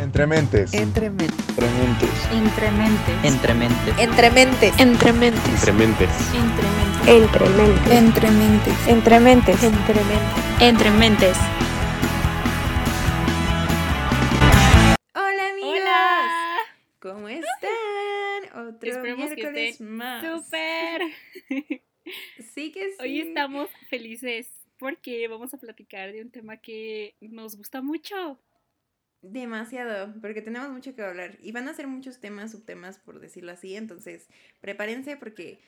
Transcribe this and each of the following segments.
Entrementes. Entrementes. Entrementes. Entrementes. Entrementes. Entrementes. Entrementes. Entrementes. Entrementes. Entrementes. Entrementes. Entrementes. Hola amigos. Hola. ¿Cómo están? Otro Esperemos que miércoles estén más. Súper. Sí que sí. Hoy estamos felices porque vamos a platicar de un tema que nos gusta mucho. Demasiado, porque tenemos mucho que hablar. Y van a ser muchos temas, subtemas, por decirlo así. Entonces, prepárense porque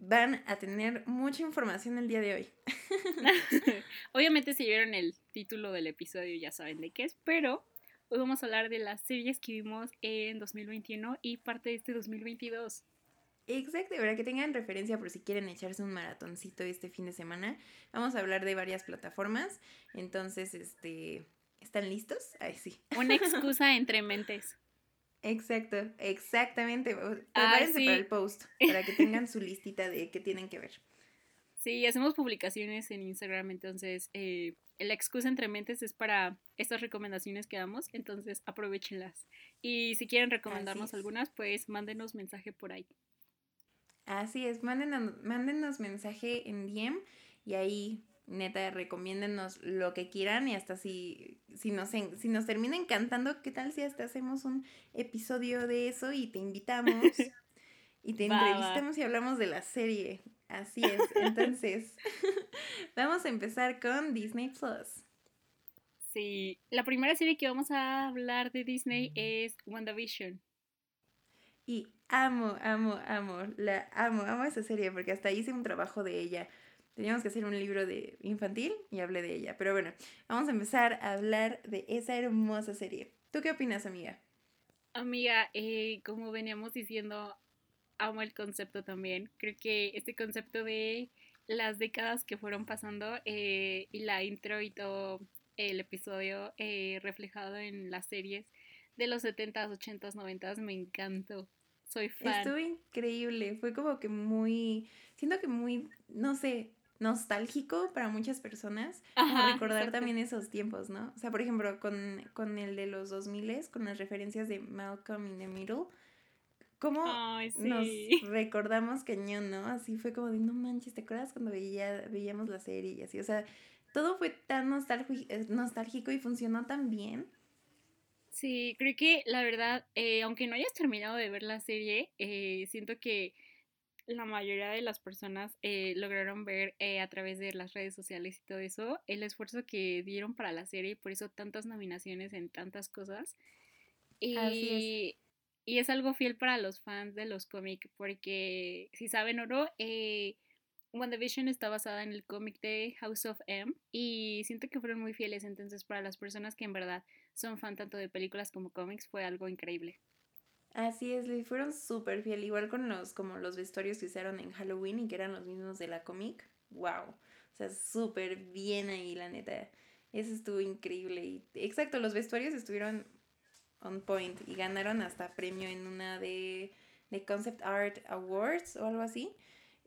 van a tener mucha información el día de hoy. Obviamente si vieron el título del episodio ya saben de qué es, pero hoy vamos a hablar de las series que vimos en 2021 y parte de este 2022. Exacto, para que tengan referencia por si quieren echarse un maratoncito este fin de semana. Vamos a hablar de varias plataformas. Entonces, este, ¿están listos? Ay, sí. Una excusa entre mentes. Exacto, exactamente. Ah, Prepárense sí. para el post, para que tengan su listita de qué tienen que ver. Sí, hacemos publicaciones en Instagram, entonces eh, la excusa entre mentes es para estas recomendaciones que damos, entonces aprovechenlas. Y si quieren recomendarnos algunas, pues mándenos mensaje por ahí. Así es, mándenos, mándenos mensaje en DM y ahí, neta, recomiéndennos lo que quieran y hasta si, si, nos, si nos termina encantando, ¿qué tal si hasta hacemos un episodio de eso y te invitamos y te entrevistamos y hablamos de la serie? Así es, entonces, vamos a empezar con Disney Plus. Sí, la primera serie que vamos a hablar de Disney es WandaVision. Y amo, amo, amo, la amo, amo esa serie porque hasta hice un trabajo de ella. Teníamos que hacer un libro de infantil y hablé de ella. Pero bueno, vamos a empezar a hablar de esa hermosa serie. ¿Tú qué opinas, amiga? Amiga, eh, como veníamos diciendo, amo el concepto también. Creo que este concepto de las décadas que fueron pasando eh, y la intro y todo el episodio eh, reflejado en las series de los 70s, 80s, 90s me encantó. Soy fan. Estuvo increíble. Fue como que muy, siento que muy, no sé, nostálgico para muchas personas. Ajá, recordar exacto. también esos tiempos, ¿no? O sea, por ejemplo, con, con el de los 2000 con las referencias de Malcolm in the Middle. ¿Cómo Ay, nos recordamos cañón, ¿no? Así fue como de, no manches, ¿te acuerdas cuando veía, veíamos la serie y así? O sea, todo fue tan nostálgico, nostálgico y funcionó tan bien. Sí, creo que la verdad, eh, aunque no hayas terminado de ver la serie, eh, siento que la mayoría de las personas eh, lograron ver eh, a través de las redes sociales y todo eso el esfuerzo que dieron para la serie y por eso tantas nominaciones en tantas cosas. Y, Así y es algo fiel para los fans de los cómics porque si saben o no, eh, WandaVision está basada en el cómic de House of M y siento que fueron muy fieles, entonces para las personas que en verdad son fan tanto de películas como cómics fue algo increíble. Así es, le fueron súper fiel, igual con los, como los vestuarios que usaron en Halloween y que eran los mismos de la cómic. Wow. O sea, súper bien ahí, la neta. Eso estuvo increíble. Y, exacto, los vestuarios estuvieron on point y ganaron hasta premio en una de, de Concept Art Awards o algo así.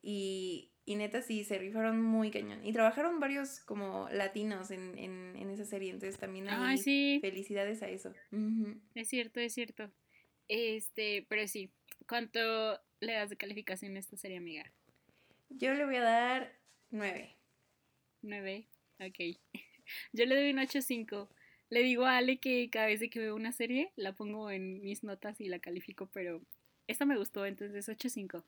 Y, y neta sí, se rifaron muy cañón. Y trabajaron varios como latinos en, en, en esa serie, entonces también ahí Ay, sí, felicidades a eso. Es cierto, es cierto. Este, pero sí, ¿cuánto le das de calificación a esta serie, amiga? Yo le voy a dar nueve. ¿9? Ok. Yo le doy un 8.5. Le digo a Ale que cada vez que veo una serie la pongo en mis notas y la califico, pero esta me gustó, entonces 8.5.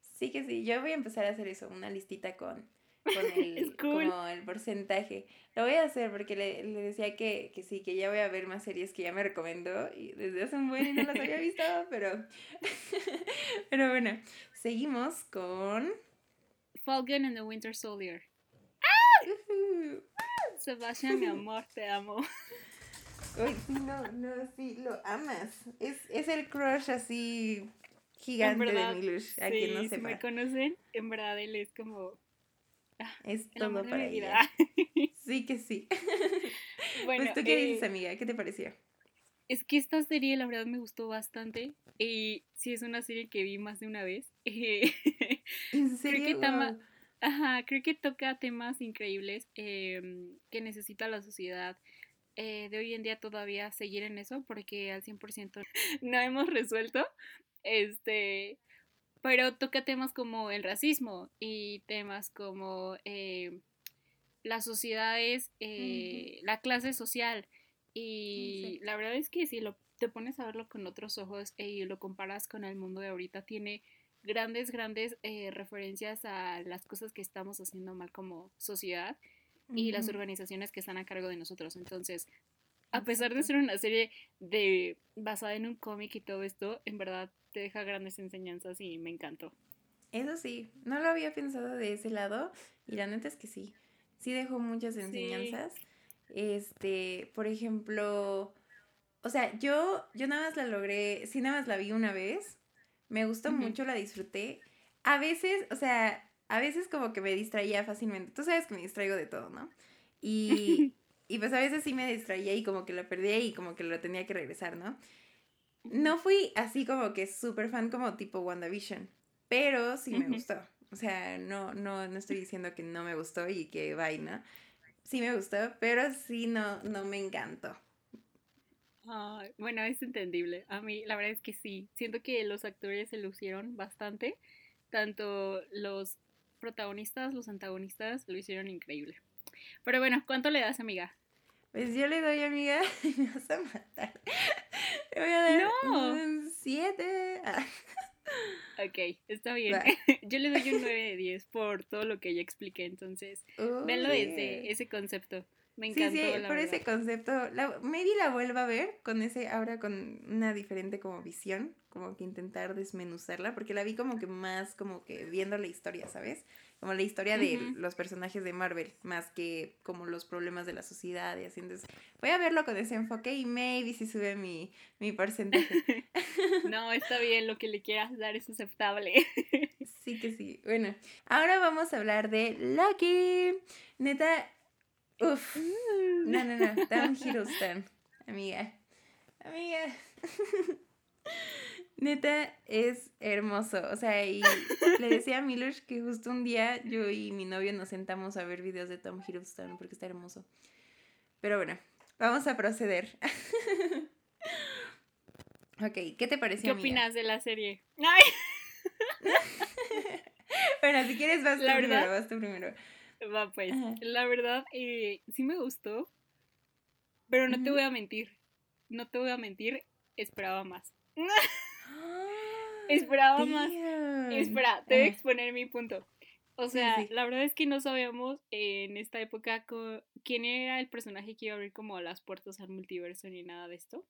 Sí que sí, yo voy a empezar a hacer eso, una listita con, con el, cool. como el porcentaje. Lo voy a hacer porque le, le decía que, que sí, que ya voy a ver más series que ya me recomendó y desde hace un buen no las había visto, pero, pero bueno, seguimos con... Falcon and the Winter Soldier. Ujú. Sebastián, mi amor, te amo. Uy, no, no, sí, lo amas. Es, es el crush así gigante verdad, de Milush, a sí, quien no si sepa. me conocen, en verdad él es como Es el amor todo para mi ella. Sí que sí. bueno, pues tú qué eh, dices, amiga, ¿qué te pareció? Es que esta serie la verdad me gustó bastante. Y sí es una serie que vi más de una vez. Eh, ¿En creo serio? que tama- Wow. Ajá, creo que toca temas increíbles em, que necesita la sociedad eh, de hoy en día todavía seguir en eso porque al 100% no hemos resuelto. Este, pero toca temas como el racismo y temas como eh, las sociedades, eh, la clase social. Y la verdad es que si lo, te pones a verlo con otros ojos y lo comparas con el mundo de ahorita, tiene grandes, grandes eh, referencias a las cosas que estamos haciendo mal como sociedad y las organizaciones que están a cargo de nosotros. Entonces, a pesar de ser una serie de basada en un cómic y todo esto, en verdad te deja grandes enseñanzas y me encantó. Eso sí, no lo había pensado de ese lado y la neta es que sí, sí dejó muchas enseñanzas. Este, por ejemplo, o sea, yo, yo nada más la logré, sí nada más la vi una vez, me gustó mucho, la disfruté. A veces, o sea, a veces como que me distraía fácilmente. Tú sabes que me distraigo de todo, ¿no? Y, y pues a veces sí me distraía y como que lo perdía y como que lo tenía que regresar, ¿no? No fui así como que súper fan como tipo WandaVision, pero sí me gustó. O sea, no, no, no estoy diciendo que no me gustó y que vaina. Sí me gustó, pero sí no, no me encantó. bueno, es entendible. A mí, la verdad es que sí. Siento que los actores se lucieron bastante. Tanto los protagonistas, los antagonistas, lo hicieron increíble. Pero bueno, ¿cuánto le das, amiga? Pues yo le doy, amiga, me vas a matar. Le voy a dar un 7. Ok, está bien. Yo le doy un 9 de 10 por todo lo que ya expliqué, entonces, véanlo desde ese concepto. Me encantó. Sí, sí, por ese concepto. La, maybe la vuelva a ver con ese, ahora con una diferente como visión, como que intentar desmenuzarla, porque la vi como que más como que viendo la historia, ¿sabes? Como la historia de los personajes de Marvel, más que como los problemas de la sociedad y así. Entonces, voy a verlo con ese enfoque y maybe si sube mi, mi porcentaje. no, está bien, lo que le quieras dar es aceptable. sí que sí. Bueno, ahora vamos a hablar de Lucky. Neta, Uf. Mm. No, no, no. Down Hiddleston. Amiga. Amiga. Neta, es hermoso. O sea, y le decía a Milosh que justo un día yo y mi novio nos sentamos a ver videos de Tom Hiddleston porque está hermoso. Pero bueno, vamos a proceder. ok, ¿qué te pareció? ¿Qué opinas de la serie? bueno, si quieres vas tú primero, vas tú primero. Va, pues. La verdad, eh, sí me gustó. Pero no te voy a mentir. No te voy a mentir. Esperaba más. esperaba más. Espera, te voy a exponer mi punto. O sea, la verdad es que no sabíamos en esta época quién era el personaje que iba a abrir como las puertas al multiverso ni nada de esto.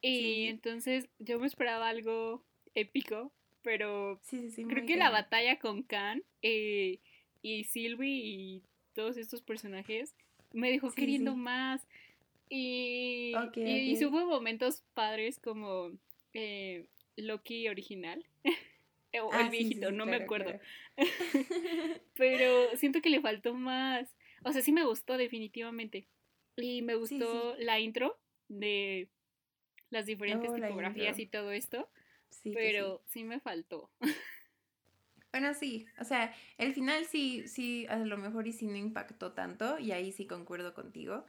Y entonces yo me esperaba algo épico, pero creo que la batalla con Khan eh, y Sylvie y todos estos personajes me dejó queriendo más. Y, y, hubo momentos padres como eh, Loki original. o el ah, viejito, no me acuerdo. Pero siento que le faltó más. O sea, sí me gustó definitivamente. Y me gustó la intro de las diferentes tipografías y todo esto. pero sí me faltó. Bueno, sí, o sea, el final sí, sí, a lo mejor y sí no impactó tanto, y ahí sí concuerdo contigo.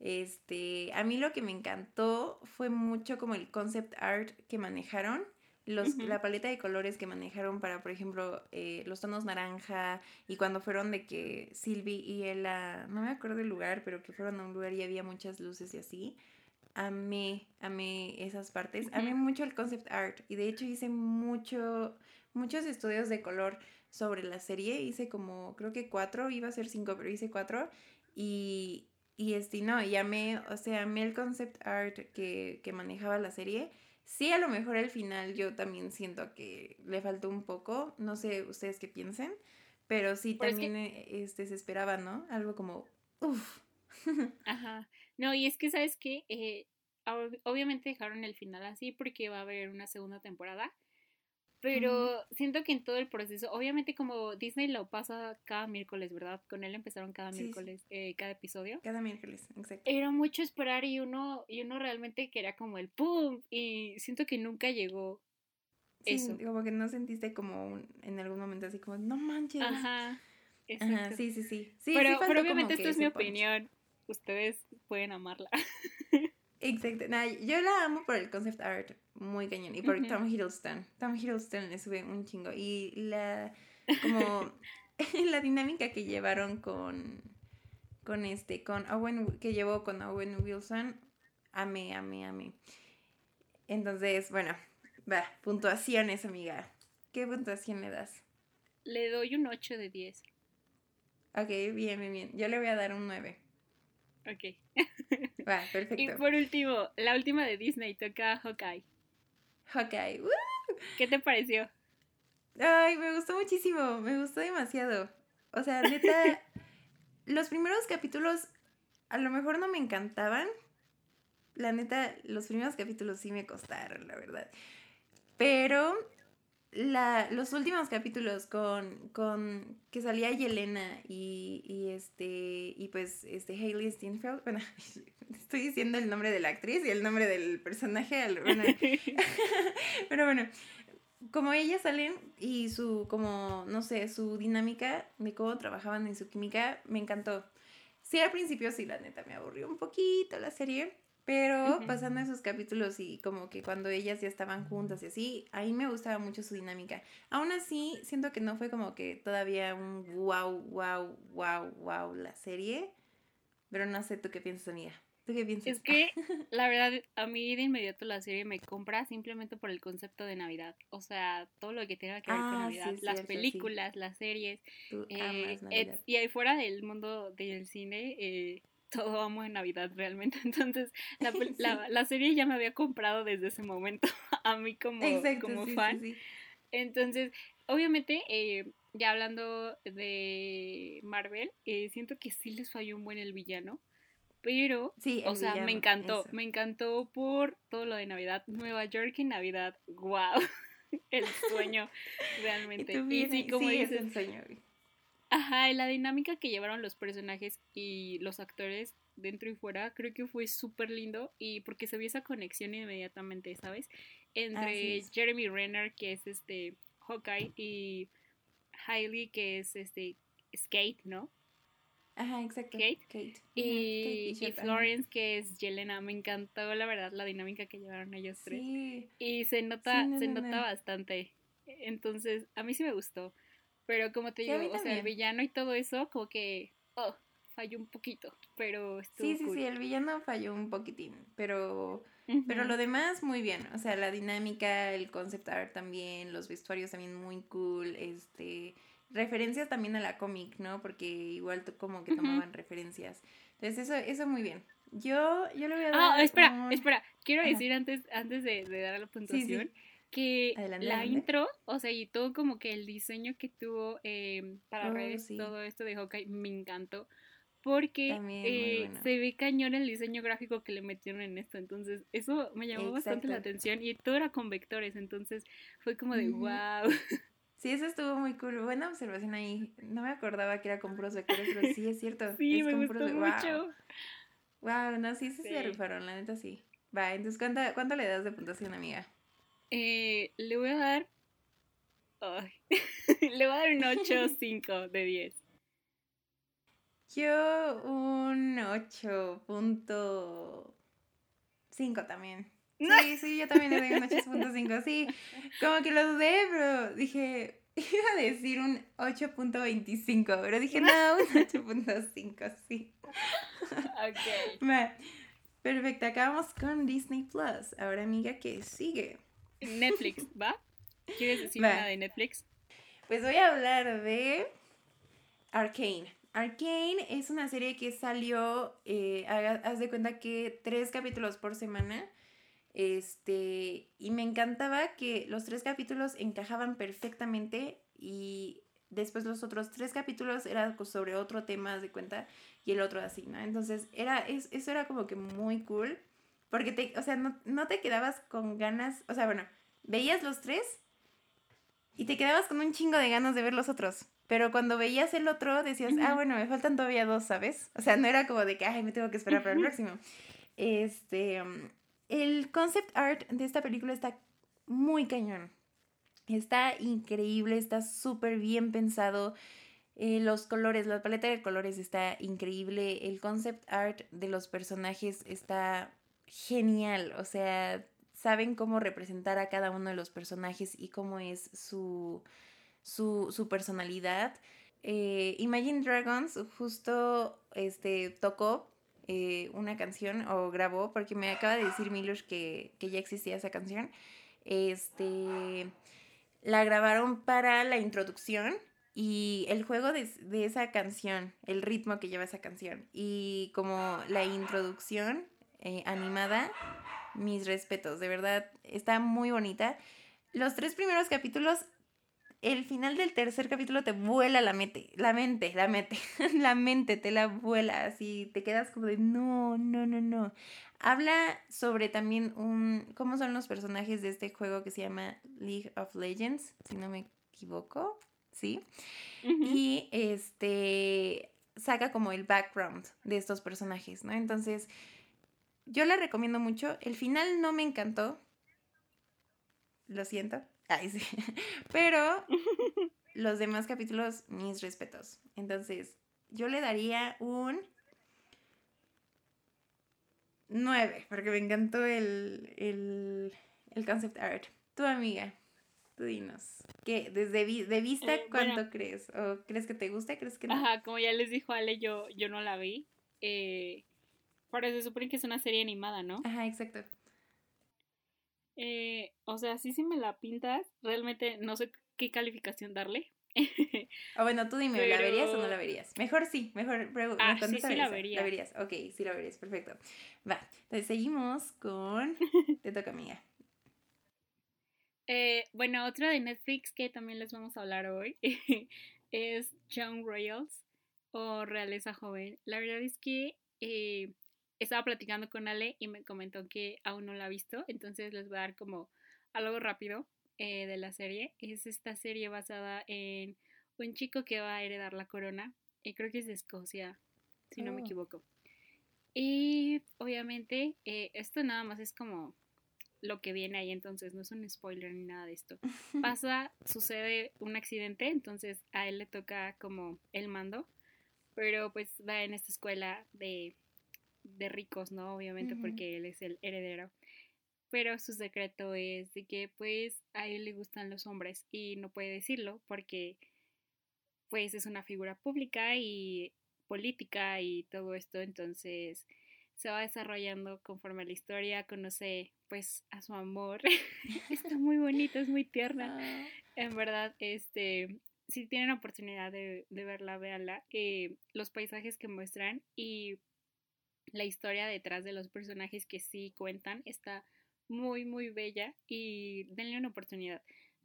Este, a mí lo que me encantó fue mucho como el concept art que manejaron, los, la paleta de colores que manejaron para, por ejemplo, eh, los tonos naranja, y cuando fueron de que Sylvie y ella, no me acuerdo del lugar, pero que fueron a un lugar y había muchas luces y así. Amé, amé esas partes. Amé mucho el concept art y de hecho hice mucho, muchos estudios de color sobre la serie. Hice como, creo que cuatro, iba a ser cinco, pero hice cuatro. Y, y este, no, y amé, o sea, amé el concept art que, que manejaba la serie. Sí, a lo mejor al final yo también siento que le faltó un poco. No sé ustedes qué piensen. Pero sí, también eh, este, se esperaba, ¿no? Algo como, uff. Ajá. No, y es que, ¿sabes qué? Eh, obviamente dejaron el final así porque va a haber una segunda temporada. Pero siento que en todo el proceso, obviamente como Disney lo pasa cada miércoles, ¿verdad? Con él empezaron cada miércoles, eh, cada episodio. Cada miércoles, exacto. Era mucho esperar y uno, y uno realmente quería como el ¡pum! Y siento que nunca llegó eso. Como que no sentiste como en algún momento así como, no manches. Ajá. Ajá sí, sí, sí. pero, pero obviamente esto es mi opinión. Ustedes pueden amarla. Exacto. yo la amo por el concept art muy cañón y por Tom Hiddleston. Tom Hiddleston le sube un chingo y la como la dinámica que llevaron con con este con Owen que llevó con Owen Wilson amé, amé, amé. Entonces, bueno, va, puntuaciones, amiga. ¿Qué puntuación le das? Le doy un 8 de 10. Ok, bien, bien, bien. Yo le voy a dar un 9. Ok. Va, perfecto. Y por último, la última de Disney toca Hawkeye. Hawkeye. ¿Qué te pareció? Ay, me gustó muchísimo, me gustó demasiado. O sea, neta, los primeros capítulos a lo mejor no me encantaban. La neta, los primeros capítulos sí me costaron, la verdad. Pero la, los últimos capítulos con, con que salía Yelena y, y este y pues este Hailey Steinfeld, bueno, estoy diciendo el nombre de la actriz y el nombre del personaje, bueno, pero bueno, como ellas salen y su como no sé, su dinámica de cómo trabajaban en su química me encantó. Sí, al principio sí, la neta me aburrió un poquito la serie, pero pasando esos capítulos y como que cuando ellas ya estaban juntas y así, ahí me gustaba mucho su dinámica. Aún así, siento que no fue como que todavía un wow, wow, wow, wow la serie. Pero no sé, ¿tú qué piensas, amiga? ¿Tú qué piensas? Es que, la verdad, a mí de inmediato la serie me compra simplemente por el concepto de Navidad. O sea, todo lo que tenga que ver con ah, Navidad. las películas, las series. Eh, y ahí fuera del mundo del cine, eh, todo amo en Navidad realmente. Entonces, la, la, serie ya me había comprado desde ese momento a mí como, como fan. Entonces, obviamente, eh, ya hablando de Marvel, eh, siento que sí les falló un buen el villano. Pero, o sea, me encantó, me encantó por todo lo de Navidad. Nueva York en Navidad, wow, el sueño, realmente. Y, sí, como dices, el sueño. Ajá, y la dinámica que llevaron los personajes y los actores dentro y fuera, creo que fue súper lindo y porque se vio esa conexión inmediatamente, ¿sabes? Entre Jeremy Renner, que es este Hawkeye, y Hailey, que es este Skate, ¿no? Ajá, exacto. Kate. Y, Florence, que es Yelena. Me encantó, la verdad, la dinámica que llevaron ellos tres. Y se nota, se nota bastante. Entonces, a mí sí me gustó. Pero como te digo, o sea, el villano y todo eso, como que, oh, falló un poquito, pero estuvo Sí, sí, sí, el villano falló un poquitín, pero, pero lo demás muy bien, o sea, la dinámica, el concept art también, los vestuarios también muy cool, este, referencias también a la cómic, ¿no? Porque igual como que tomaban referencias. Entonces eso, eso muy bien. Yo, yo le voy a ah, dar. Ah, espera, espera. Quiero decir antes, antes de, dar la puntuación que la intro, o sea, y todo como que el diseño que tuvo em, para oh, redes, todo esto de Hawkeye, me encantó. Porque eh, se ve cañón el diseño gráfico que le metieron en esto. Entonces, eso me llamó bastante la atención. Y todo era con vectores. Entonces, fue como de wow. Sí, eso estuvo muy cool. Buena observación ahí. No me acordaba que era con puros vectores, pero sí es cierto. sí, me gustó mucho. Wow. no, sí, sí, se rifaron, la neta sí. Va, entonces, ¿cuánto, ¿cuánto le das de puntuación, amiga? Eh, le voy a dar. le voy a dar un 8.5 de 10. Yo un 8.5 también. Sí, sí, yo también le doy un 8.5. Sí, como que lo dudé, pero dije, iba a decir un 8.25, pero dije, no, un 8.5, sí. Ok. perfecto, acabamos con Disney Plus. Ahora, amiga, ¿qué sigue? Netflix, ¿va? ¿Quieres decir nada de Netflix? Pues voy a hablar de Arcane. Arcane es una serie que salió, eh, haz de cuenta que tres capítulos por semana. Este, y me encantaba que los tres capítulos encajaban perfectamente y después los otros tres capítulos eran sobre otro tema, de cuenta, y el otro así, ¿no? Entonces, era, eso era como que muy cool. Porque te, o sea, no, te quedabas con ganas, o sea, bueno, veías los tres y te quedabas con un chingo de ganas de ver los otros. Pero cuando veías el otro decías, ah, bueno, me faltan todavía dos, ¿sabes? O sea, no era como de que, ay, me tengo que esperar para el próximo. Este, el concept art de esta película está muy cañón. Está increíble, está súper bien pensado. Eh, los colores, la paleta de colores está increíble. El concept art de los personajes está genial. O sea, saben cómo representar a cada uno de los personajes y cómo es su, su, personalidad. Eh, Imagine Dragons justo este, tocó eh, una canción o grabó, porque me acaba de decir Milos que, que ya existía esa canción. Este, la grabaron para la introducción y el juego de, esa canción, el ritmo que lleva esa canción y como la introducción eh, animada, mis respetos, de verdad, está muy bonita. Los tres primeros capítulos, el final del tercer capítulo te vuela la mente, la mente, la mente, la mente te la vuela, así te quedas como de no, no, no, no. Habla sobre también un, cómo son los personajes de este juego que se llama League of Legends, si no me equivoco. ¿sí? Y este saca como el background de estos personajes, ¿no? Entonces, yo la recomiendo mucho. El final no me encantó. Lo siento. Ay, sí. Pero los demás capítulos, mis respetos. Entonces, yo le daría un 9, porque me encantó el, el, el concept art. Tu amiga dinos. ¿Qué? ¿Desde de vista eh, cuánto crees? ¿O crees que te gusta? ¿Crees que no? Ajá, como ya les dijo Ale, yo, yo no la vi. Eh, por eso se supone que es una serie animada, ¿no? Ajá, exacto. Eh, o sea, sí, sí me la pintas. Realmente no sé qué calificación darle. Ah, bueno, tú dime, ¿la verías o no la verías? Mejor sí, mejor ah, sí, sí la vería. La verías, ok, sí la verías, perfecto. Va, entonces seguimos con... Te toca, amiga. Eh, bueno, otra de Netflix que también les vamos a hablar hoy es Young Royals o Realeza Joven. La verdad es que eh, estaba platicando con Ale y me comentó que aún no la ha visto, entonces les voy a dar como algo rápido eh, de la serie. Es esta serie basada en un chico que va a heredar la corona, y creo que es de Escocia, si no me oh. equivoco. Y obviamente esto nada más es como lo que viene ahí, entonces no es un spoiler ni nada de esto. Pasa, sucede un accidente, entonces a él le toca como el mando, pero pues va en esta escuela de, de ricos, ¿no? Obviamente porque él es el heredero. Pero su secreto es de que pues a él le gustan los hombres y no puede decirlo porque pues es una figura pública y política y todo esto, entonces se va desarrollando conforme la historia, conoce pues a su amor. Está muy bonito, es muy tierna. Ah. En verdad, este, si tienen oportunidad de, verla, véanla. Eh, los paisajes que muestran y la historia detrás de los personajes que sí cuentan está muy, muy bella y denle una oportunidad.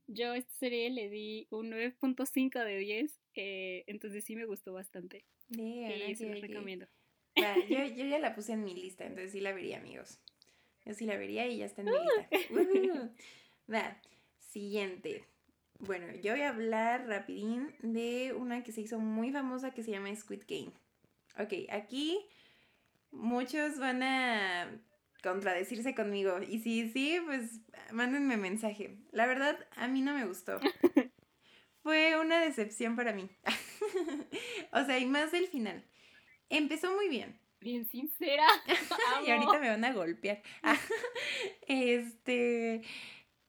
Yo a esta serie le di un 9.5 de 10, eh, entonces sí me gustó bastante. y se los recomiendo yo, yo, ya la puse en mi lista, entonces sí la vería, amigos. Yo sí la vería y ya está en mi lista. Va, siguiente. Bueno, yo voy a hablar rapidín de una que se hizo muy famosa que se llama Squid Game. Ok, aquí muchos van a contradecirse conmigo. Y si sí, pues mándenme mensaje. La verdad, a mí no me gustó. Fue una decepción para mí. o sea, y más del final. Empezó muy bien. Bien sincera. y ahorita me van a golpear. este.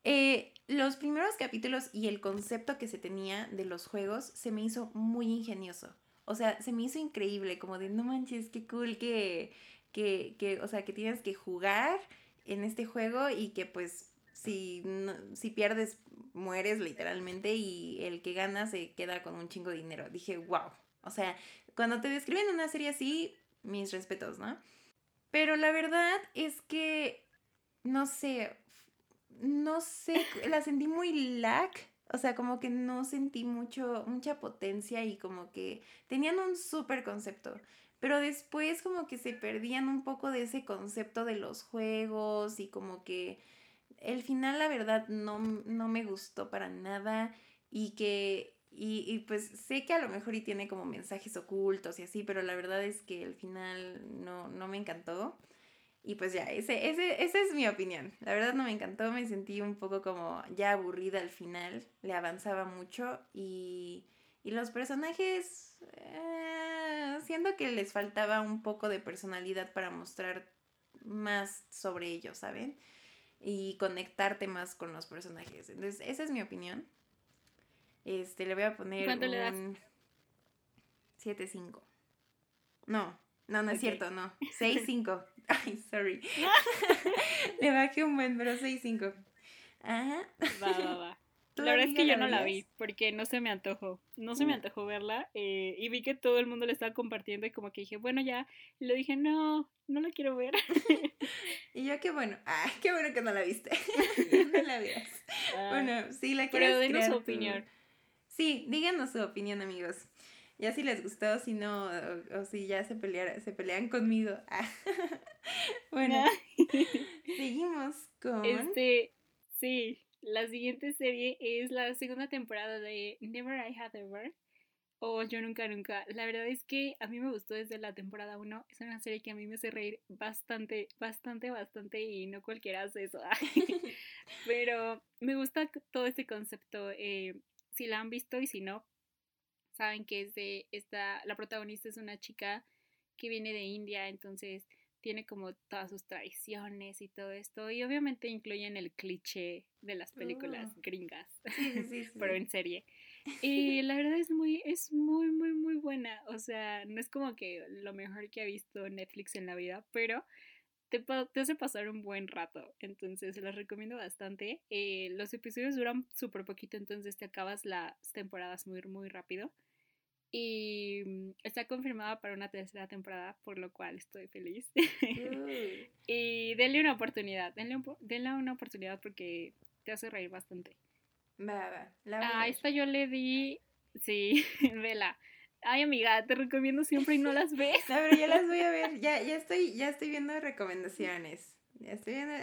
Eh, los primeros capítulos y el concepto que se tenía de los juegos se me hizo muy ingenioso. O sea, se me hizo increíble, como de no manches, qué cool que, que, que o sea, que tienes que jugar en este juego y que pues si, si pierdes mueres literalmente y el que gana se queda con un chingo de dinero. Dije, wow. O sea, cuando te describen una serie así, mis respetos, ¿no? Pero la verdad es que, no sé, no sé, la sentí muy lag. O sea, como que no sentí mucho, mucha potencia y como que tenían un súper concepto. Pero después como que se perdían un poco de ese concepto de los juegos y como que el final la verdad no, no me gustó para nada y que y, pues sé que a lo mejor y tiene como mensajes ocultos y así, pero la verdad es que el final no, no me encantó. Y pues ya, ese, ese, esa es mi opinión. La verdad no me encantó, me sentí un poco como ya aburrida al final, le avanzaba mucho y, Y los personajes, eh, siento que les faltaba un poco de personalidad para mostrar más sobre ellos, ¿saben? Y conectarte más con los personajes. Entonces, esa es mi opinión. Este, le voy a poner ¿Cuánto un 7-5. No, no, no es cierto, no. 6-5. Ay, sorry. le bajé un buen, pero 6-5. Ajá. Va, va, va. ¿Tú, La verdad es que yo la no la vi porque no se me antojó. No se me Mm. antojó verla eh, y vi que todo el mundo le estaba compartiendo y como que dije, bueno, ya. Y le dije, no, no la quiero ver. Y yo, qué bueno. Ay, qué bueno que no la viste. No la veas. Bueno, sí, la Ah, pero quieres denos su opinión. Sí, díganos su opinión, amigos. Ya si les gustó, si no, o, o si ya se pelearan, se pelean conmigo. Bueno, seguimos con. Este, sí, la siguiente serie es la segunda temporada de Never I Have Ever o Yo Nunca Nunca. La verdad es que a mí me gustó desde la temporada 1. Es una serie que a mí me hace reír bastante, bastante, bastante y no cualquiera hace eso. Pero me gusta todo este concepto. eh, si la han visto y si no, saben que es de esta, la protagonista es una chica que viene de India, entonces tiene como todas sus tradiciones y todo esto. Y obviamente incluyen el cliché de las películas Oh. gringas, Sí, sí, sí, sí. pero en serie. Y la verdad es muy, es muy, muy, muy buena. O sea, no es como que lo mejor que ha visto Netflix en la vida, pero te, te hace pasar un buen rato. Entonces, se los recomiendo bastante. Eh, los episodios duran súper poquito, entonces te acabas las temporadas muy, muy rápido. Y mm, está confirmada para una tercera temporada, por lo cual estoy feliz. Uy. y denle una oportunidad, denle, un denle una oportunidad porque te hace reír bastante. Va, va. La voy a A ver. esta yo le di, sí, vela. Ay, amiga, te recomiendo siempre y no las ves. No, pero ya las voy a ver. Ya, ya estoy, ya estoy viendo recomendaciones. Ya estoy viendo.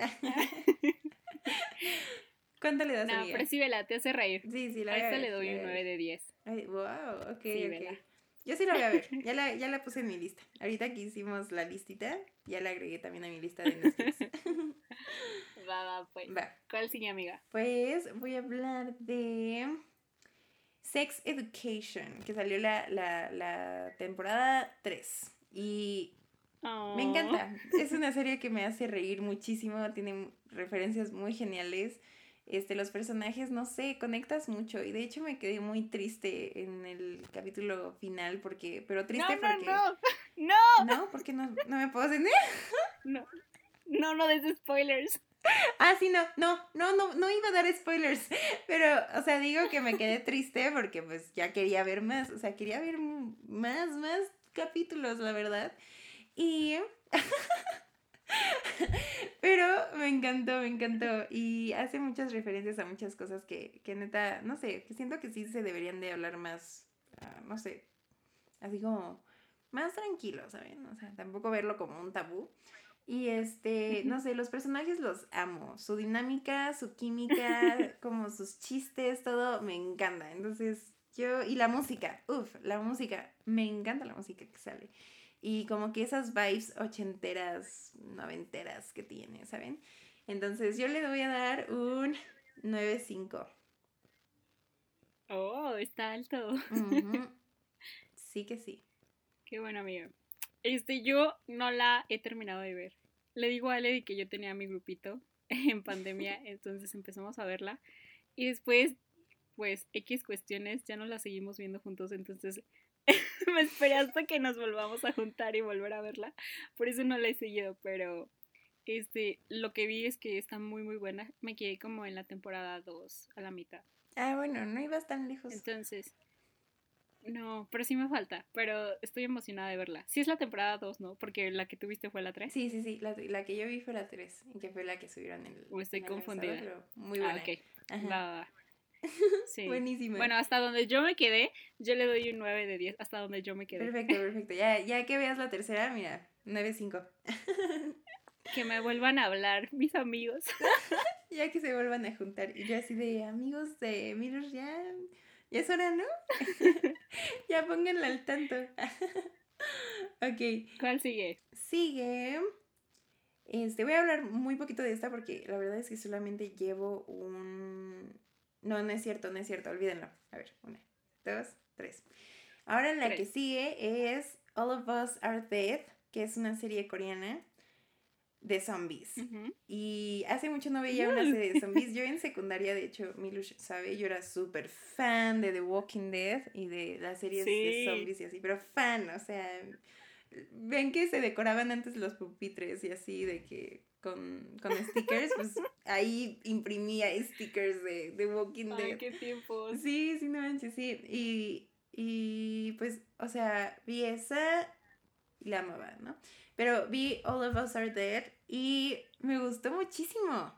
¿Cuánto le das, No, amiga? pero sí, vela, te hace reír. Sí, sí, la A voy a esta ver, le doy un voy a 9 ver. de 10. Ay, wow, ok, Sí, ok. Yo sí la voy a ver. Ya la, ya la puse en mi lista. Ahorita que hicimos la listita, ya la agregué también a mi lista de Netflix. Va, va, pues. Va. ¿Cuál sigue, amiga? Pues voy a hablar de Sex Education, que salió la, la, la temporada 3. Y me Oh. encanta. Es una serie que me hace reír muchísimo, tiene referencias muy geniales. Este, los personajes, no sé, conectas mucho. Y de hecho me quedé muy triste en el capítulo final, porque, pero triste No, no, porque... no. No, ¿No? ¿Por qué no, no me puedo sentir? no. No, no des spoilers. Ah, sí, no, no, no, no, no iba a dar spoilers, pero, o sea, digo que me quedé triste porque pues ya quería ver más, o sea, quería ver más, más capítulos, la verdad. Y... pero me encantó, me encantó. Y hace muchas referencias a muchas cosas que, que neta, no sé, que siento que sí se deberían de hablar más, ah, no sé, así como más tranquilo, ¿saben? O sea, tampoco verlo como un tabú. Y este, no sé, los personajes los amo. Su dinámica, su química, como sus chistes, todo me encanta. Entonces, yo, y la música, uff, la música, me encanta la música que sale. Y como que esas vibes ochenteras, noventeras que tiene, ¿saben? Entonces, yo le voy a dar un 9.5. Oh, está alto. Sí que sí. Qué bueno, amiga. Este, yo no la he terminado de ver. Le digo a Lady que yo tenía mi grupito en pandemia, entonces empezamos a verla. Y después, pues, X cuestiones, ya no la seguimos viendo juntos, entonces me esperé hasta que nos volvamos a juntar y volver a verla. Por eso no la he seguido, pero este, lo que vi es que está muy, muy buena. Me quedé como en la temporada 2, a la mitad. Ah, bueno, no ibas tan lejos. Entonces, no, pero sí me falta, pero estoy emocionada de verla. Sí es la temporada 2, ¿no? Porque la que tuviste fue la 3. Sí, sí, sí, la, la que yo vi fue la 3, que fue la que subieron en el... O estoy en confundida. pero muy ah, buena. ok. Ajá. Va, va, va. Sí. Buenísima. Bueno, hasta donde yo me quedé, yo le doy un 9 de 10, hasta donde yo me quedé. Perfecto, perfecto. Ya, ya que veas la tercera, mira, 9.5. Que me vuelvan a hablar mis amigos. ya que se vuelvan a juntar. Y yo así de amigos de Mirror, ya, ya es hora, ¿no? ya pónganla al tanto. ok, ¿Cuál sigue? sigue. Este, voy a hablar muy poquito de esta porque la verdad es que solamente llevo un... No, no es cierto, no es cierto, olvídenlo. A ver, una, dos, Tres. Ahora la que sigue es All of Us Are Dead, que es una serie coreana de zombies. Y hace mucho no veía una serie de zombies. Yo en secundaria, de hecho, Milush sabe, yo era súper fan de The Walking Dead y de las series de zombies y así, pero fan, o sea, ven que se decoraban antes los pupitres y así, de que con, con stickers, pues ahí imprimía stickers de The Walking Dead. Ay, qué tiempos. Sí, sí, no manches, sí. Y, y pues, o sea, vi esa y la amaba, ¿no? Pero vi All of Us Are Dead y me gustó muchísimo.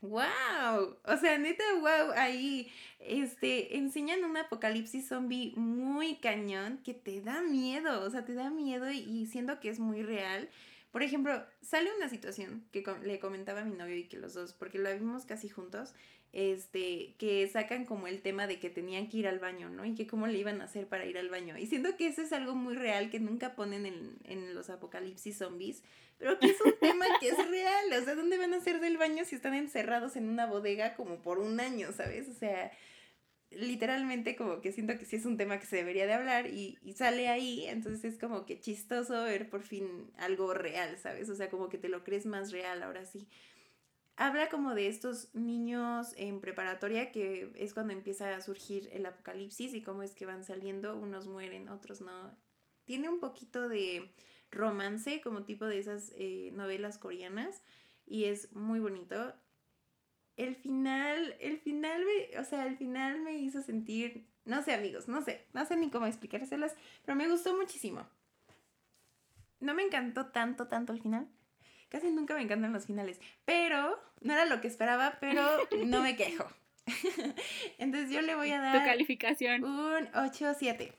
¡Wow! O sea, neta, wow, ahí este, enseñan un apocalipsis zombie muy cañón que te da miedo, o sea, te da miedo y, y siento que es muy real. Por ejemplo, sale una situación que le comentaba a mi novio y que los dos, porque la vimos casi juntos, este, que sacan como el tema de que tenían que ir al baño, ¿no? Y que cómo le iban a hacer para ir al baño. Y siento que eso es algo muy real que nunca ponen en, en los apocalipsis zombies, pero que es un tema que es real. O sea, ¿dónde van a hacer del baño si están encerrados en una bodega como por un año, ¿sabes? O sea, literalmente como que siento que sí es un tema que se debería de hablar y, y, sale ahí, entonces es como que chistoso ver por fin algo real, ¿sabes? O sea, como que te lo crees más real ahora sí habla como de estos niños en preparatoria que es cuando empieza a surgir el apocalipsis y cómo es que van saliendo, unos mueren, otros no. Tiene un poquito de romance como tipo de esas eh, novelas coreanas y es muy bonito. El final, el final me, o sea, el final me hizo sentir, no sé amigos, no sé, no sé ni cómo explicárselas, pero me gustó muchísimo. No me encantó tanto, tanto el final, Casi nunca me encantan los finales, pero no era lo que esperaba, pero no me quejo. Entonces yo le voy a dar... ¿Tu calificación? Un 8-7.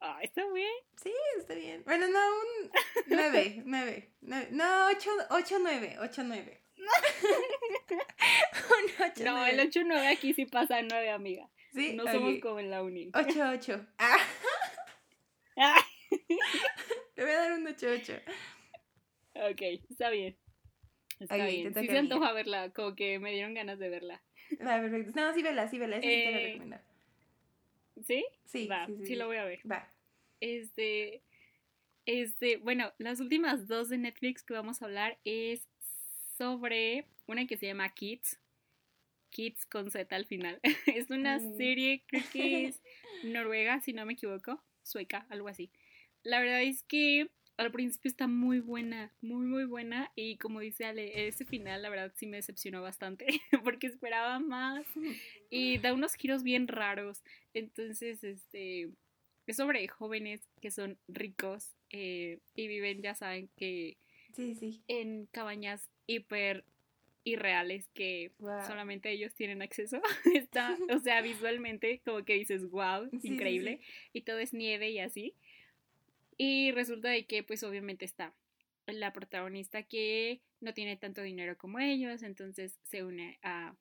Ah, está bien. Sí, está bien. Bueno, no, un 9, 9. no, 8, 8, 9, 8, 9. Un 8, no, 9. el 8, 9 aquí sí pasa 9, amiga. Sí. No somos como en la uni. 8, 8. Ah. Le voy a dar un 8, 8. Ok, está bien. Está bien. Sí se antoja verla, como que me dieron ganas de verla. Va, perfecto. No, sí vela, sí vela, esa sí te la eh, recomiendo. ¿Sí? Sí. Va, sí, sí, lo voy a ver. Va. Este, este, bueno, las últimas dos de Netflix que vamos a hablar es sobre una que se llama Kids. Kids con Z al final. es una serie, creo que es noruega, si no me equivoco. Sueca, algo así. La verdad es que al principio está muy buena, muy muy buena y como dice Ale, ese final la verdad sí me decepcionó bastante porque esperaba más y da unos giros bien raros. Entonces, este, es sobre jóvenes que son ricos eh, y viven, ya saben que sí, sí. en cabañas hiper irreales que solamente ellos tienen acceso. Está, o sea, visualmente como que dices, wow, increíble. y todo es nieve y así. Y resulta de que pues obviamente está la protagonista que no tiene tanto dinero como ellos, entonces se une a,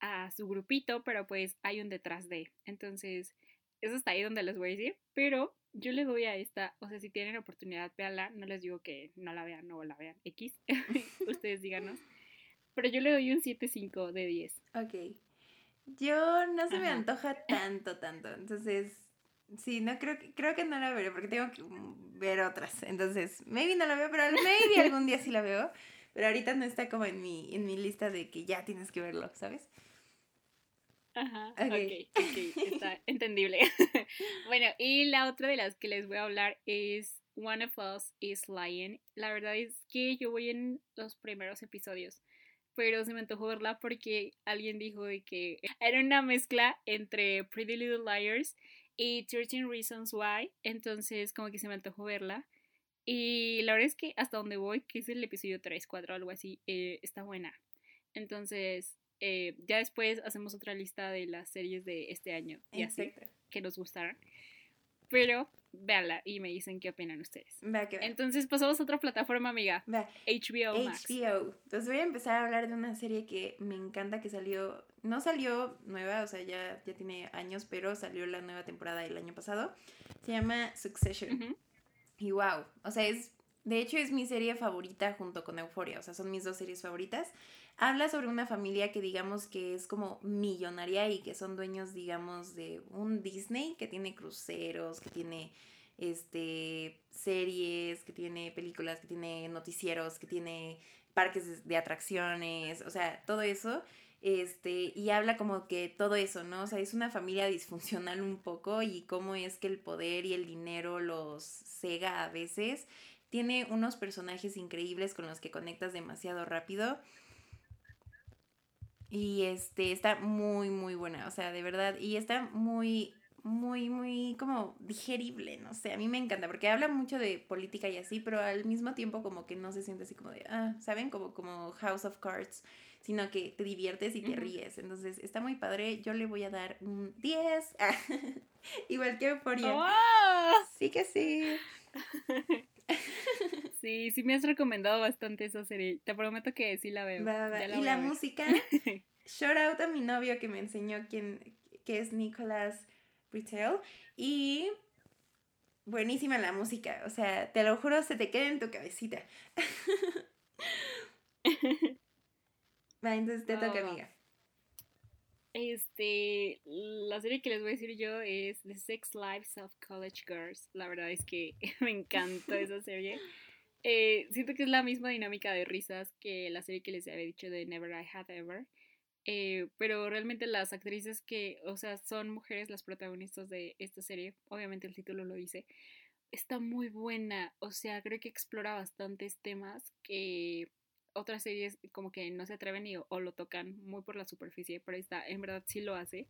a su grupito, pero pues hay un detrás de. Entonces, eso está ahí donde les voy a decir, pero yo le doy a esta, o sea, si tienen oportunidad, véanla, no les digo que no la vean, no la vean, X, ustedes díganos, pero yo le doy un 7.5 de 10. Ok. Yo no se me antoja tanto, tanto, entonces Sí, no creo creo que no la veré porque tengo que ver otras. Entonces, maybe no la veo, pero maybe algún día sí la veo. Pero ahorita no está como en mi, en mi lista de que ya tienes que verlo, ¿sabes? Ajá. Ok, ok, está entendible. bueno, y la otra de las que les voy a hablar es One of Us is Lying. La verdad es que yo voy en los primeros episodios, pero se me antojó verla porque alguien dijo de que era una mezcla entre Pretty Little Liars y 13 Reasons Why, entonces como que se me antojó verla. Y la verdad es que hasta donde voy, que es el episodio 3, 4, algo así, eh, está buena. Entonces, eh, ya después hacemos otra lista de las series de este año y así, que nos gustaron. Pero véanla y me dicen qué opinan ustedes. Entonces pasamos a otra plataforma, amiga. HBO Max. HBO. Entonces voy a empezar a hablar de una serie que me encanta, que salió, no salió nueva, o sea, ya, ya tiene años, pero salió la nueva temporada el año pasado. Se llama Succession. Y wow, o sea, es De hecho, es mi serie favorita junto con Euforia, o sea, son mis dos series favoritas. Habla sobre una familia que digamos que es como millonaria y que son dueños, digamos, de un Disney que tiene cruceros, que tiene este series, que tiene películas, que tiene noticieros, que tiene parques de atracciones, o sea, todo eso. Este, y habla como que todo eso, ¿no? O sea, es una familia disfuncional un poco y cómo es que el poder y el dinero los cega a veces. Tiene unos personajes increíbles con los que conectas demasiado rápido. Y este, está muy, muy buena, o sea, de verdad, y está muy, muy, muy como digerible, no sé, a mí me encanta, porque habla mucho de política y así, pero al mismo tiempo como que no se siente así como de, ah, ¿saben? Como, como House of Cards, sino que te diviertes y te ríes, entonces está muy padre, yo le voy a dar un 10, igual que Euphoria. Sí que sí. Sí, sí me has recomendado bastante esa serie. Te prometo que sí la veo. y la música, shout out a mi novio que me enseñó quién, que es Nicolas Britell. Y buenísima la música. O sea, te lo juro, se te queda en tu cabecita. Va, entonces te toca, amiga. Este, la serie que les voy a decir yo es The Six Lives of College Girls. La verdad es que me encantó esa serie. Eh, siento que es la misma dinámica de risas que la serie que les había dicho de Never I Have Ever. Eh, pero realmente las actrices que, o sea, son mujeres las protagonistas de esta serie, obviamente el título lo dice, está muy buena, o sea, creo que explora bastantes temas que otras series como que no se atreven y, o lo tocan muy por la superficie, pero esta en verdad sí lo hace.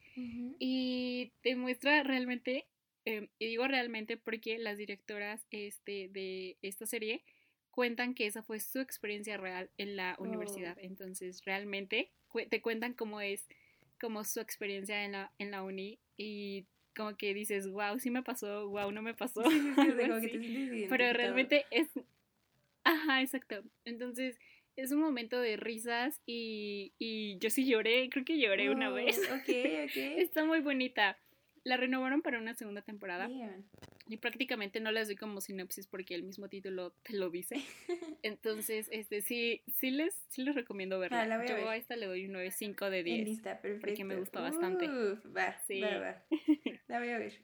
Y te muestra realmente, em, y digo realmente porque las directoras este, de esta serie cuentan que esa fue su experiencia real en la oh. universidad. Entonces, realmente te cuentan cómo es como su experiencia en la, en la uni y como que dices, wow, sí me pasó, wow, no me pasó. Pero realmente es... Ajá, exacto. Entonces, es un momento de risas y, y yo sí lloré, creo que lloré una vez. Oh, ok, ok. Está muy bonita. La renovaron para una segunda temporada. Y prácticamente no les doy como sinopsis porque el mismo título te lo dice. Entonces, este sí, sí les, sí les recomiendo verla. Ah, Yo a, esta le doy un 9.5 de 10. Lista, perfecto. Porque me gusta bastante. va, sí. va, va. La voy a ver.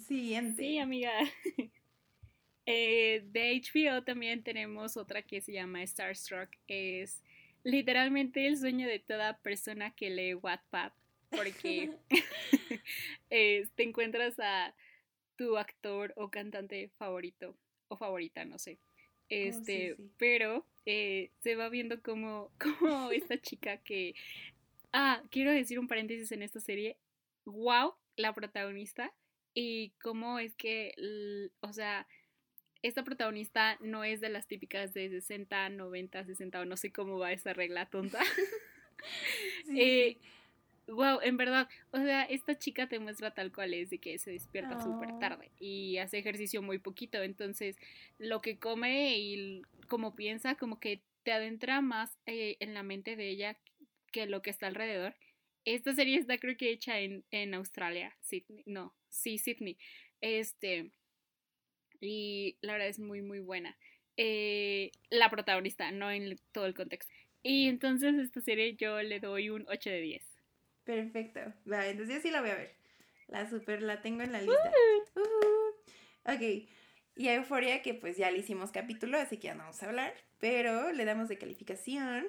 Siguiente. Sí, amiga. Eh, de HBO también tenemos otra que se llama Starstruck. Es literalmente el sueño de toda persona que lee Wattpad porque eh, te encuentras a tu actor o cantante favorito o favorita, no sé. Oh, este, pero eh, se va viendo como, como esta chica que... Ah, quiero decir un paréntesis en esta serie. Wow, la protagonista. Y cómo es que, o sea, esta protagonista no es de las típicas de 60, 90, 60 o no sé cómo va esa regla tonta. eh, wow, en verdad, o sea, esta chica te muestra tal cual es, de que se despierta súper oh. tarde y hace ejercicio muy poquito, entonces lo que come y como piensa, como que te adentra más eh, en la mente de ella que lo que está alrededor. Esta serie está creo que hecha en, en Australia, Sydney, no, sí, Sydney, este, y la verdad es muy, muy buena. Eh, la protagonista, no en todo el contexto. Y entonces esta serie yo le doy un 8 de 10. Perfecto. Vale, entonces yo sí la voy a ver. La super la tengo en la lista. Ok. Y a Euforia, que pues ya le hicimos capítulo, así que ya no vamos a hablar. Pero le damos de calificación.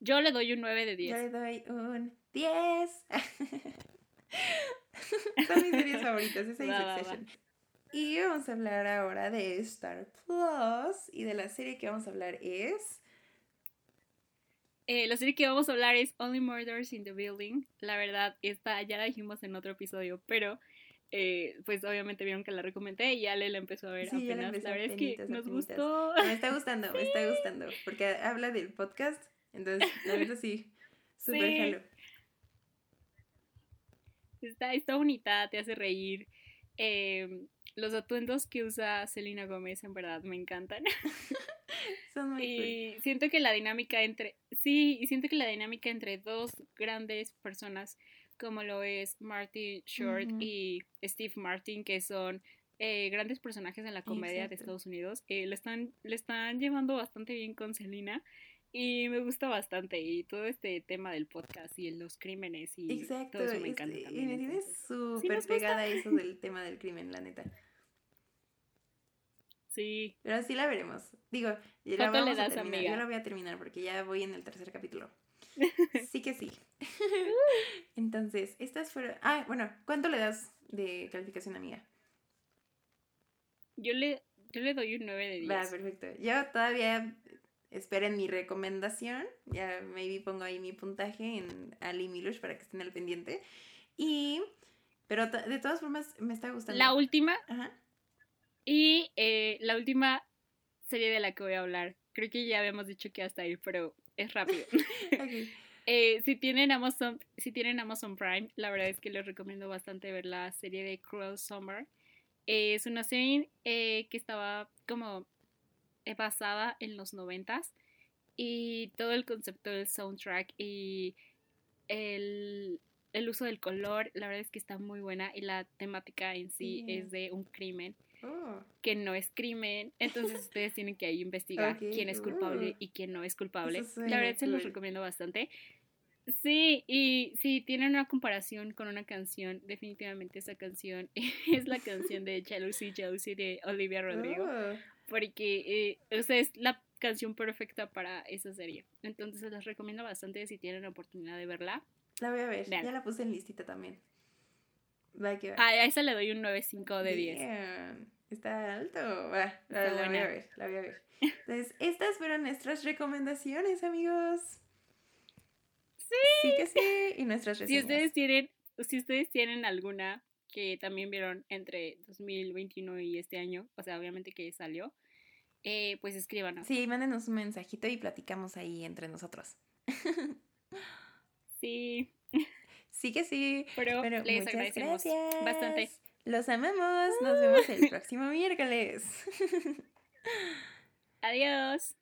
Yo le doy un 9 de 10. Yo le doy un 10. Son mis series favoritas, esa Succession. Y vamos a hablar ahora de Star Plus. Y de la serie que vamos a hablar es eh, la serie que vamos a hablar es Only Murders in the Building. La verdad, esta ya la dijimos en otro episodio, pero eh, pues obviamente vieron que la recomendé y Ale la empezó a ver apenas. La, verdad es que nos gustó. Me está gustando, me está gustando, porque habla del podcast, entonces la verdad sí, súper sí. Está, está bonita, te hace reír. Eh, los atuendos que usa Selena Gómez en verdad me encantan. Son muy y siento que la dinámica entre sí, y siento que la dinámica entre dos grandes personas como lo es Martin Short y Steve Martin que son eh, grandes personajes en la comedia de Estados Unidos. Eh, le, están, le están llevando bastante bien con Selena. Y me gusta bastante. Y todo este tema del podcast y los crímenes y Exacto, todo eso me este, encanta y también. me tienes súper gusta. pegada a eso del tema del crimen, la neta. Sí, Pero sí la veremos. Digo, ya la ¿Cuánto le vamos a terminar. amiga? Yo la voy a terminar porque ya voy en el tercer capítulo. Sí que sí. Entonces, estas fueron... Ah, bueno, ¿cuánto le das de calificación, amiga? yo le, yo le doy un 9 de 10. Va, perfecto. Yo todavía esperen mi recomendación. Ya maybe pongo ahí mi puntaje en Ali Milush para que estén al pendiente. Y... Pero de todas formas me está gustando. La última, Ajá. y eh, la última serie de la que voy a hablar. Creo que ya habíamos dicho que hasta ahí, pero es rápido. Eh, si tienen Amazon, si tienen Amazon Prime, la verdad es que les recomiendo bastante ver la serie de Cruel Summer. Eh, es una serie eh, que estaba como basada en los noventas y todo el concepto del soundtrack y el, el uso del color, la verdad es que está muy buena y la temática en sí Sí. es de un crimen Oh, que no es crimen, entonces ustedes tienen que ahí investigar quién es culpable uh. y quién no es culpable. La verdad se los recomiendo bastante. Sí, y si tienen una comparación con una canción, definitivamente esa canción es la canción de Jealousy, Jealousy de Olivia Rodrigo, oh. Porque eh, o sea, es la canción perfecta para esa serie. Entonces las recomiendo bastante si tienen la oportunidad de verla. La voy a ver. Vean. Ya la puse en listita también. Va que va. A a esa le doy un 9.5 de 10. Bien. Está alto. Va, la, Está la voy a ver, la voy a ver. Entonces, estas fueron nuestras recomendaciones, amigos. Sí. Sí que sí. Y nuestras Si reseñas. ustedes tienen, si ustedes tienen alguna que también vieron entre 2021 y este año, o sea, obviamente que salió, eh, pues escríbanos. Sí, mándenos un mensajito y platicamos ahí entre nosotros. Sí, Sí que sí. pero, Pero les muchas agradecemos gracias. bastante. Los amamos. Nos vemos el próximo miércoles. Adiós.